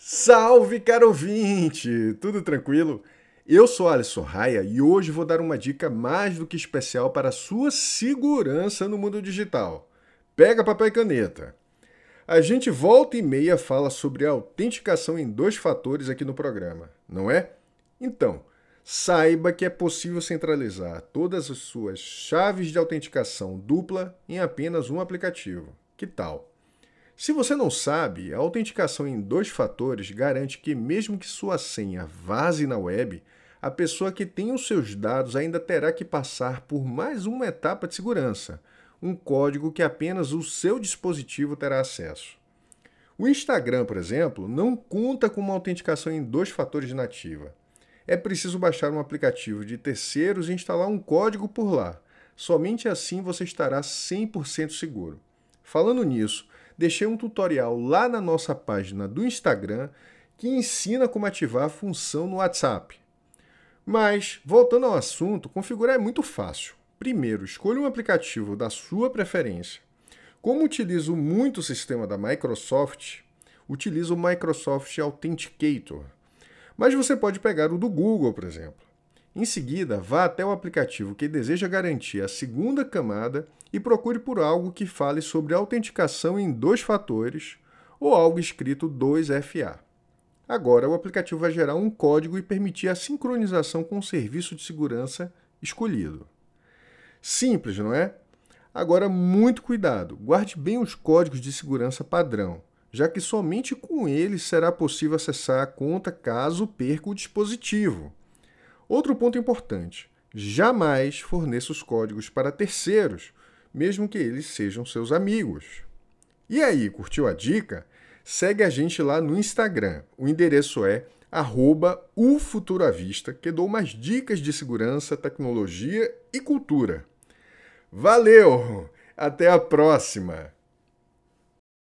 Salve, caro ouvinte! Tudo tranquilo? Eu sou Alisson Raia e hoje vou dar uma dica mais do que especial para a sua segurança no mundo digital. Pega papel e caneta. A gente volta e meia fala sobre autenticação em dois fatores aqui no programa, não é? Então, saiba que é possível centralizar todas as suas chaves de autenticação dupla em apenas um aplicativo. Que tal? Se você não sabe, a autenticação em dois fatores garante que, mesmo que sua senha vaze na web, a pessoa que tem os seus dados ainda terá que passar por mais uma etapa de segurança, um código que apenas o seu dispositivo terá acesso. O Instagram, por exemplo, não conta com uma autenticação em dois fatores nativa. É preciso baixar um aplicativo de terceiros e instalar um código por lá. Somente assim você estará 100% seguro. Falando nisso, deixei um tutorial lá na nossa página do Instagram que ensina como ativar a função no WhatsApp. Mas, voltando ao assunto, configurar é muito fácil. Primeiro, escolha um aplicativo da sua preferência. Como utilizo muito o sistema da Microsoft, utilizo o Microsoft Authenticator. Mas você pode pegar o do Google, por exemplo. Em seguida, vá até o aplicativo que deseja garantir a segunda camada e procure por algo que fale sobre autenticação em dois fatores ou algo escrito 2FA. Agora, o aplicativo vai gerar um código e permitir a sincronização com o serviço de segurança escolhido. Simples, não é? Agora, muito cuidado, guarde bem os códigos de segurança padrão, já que somente com eles será possível acessar a conta caso perca o dispositivo. Outro ponto importante: jamais forneça os códigos para terceiros, mesmo que eles sejam seus amigos. E aí, curtiu a dica? Segue a gente lá no Instagram. O endereço é @ufuturavista, que dou mais dicas de segurança, tecnologia e cultura. Valeu! Até a próxima!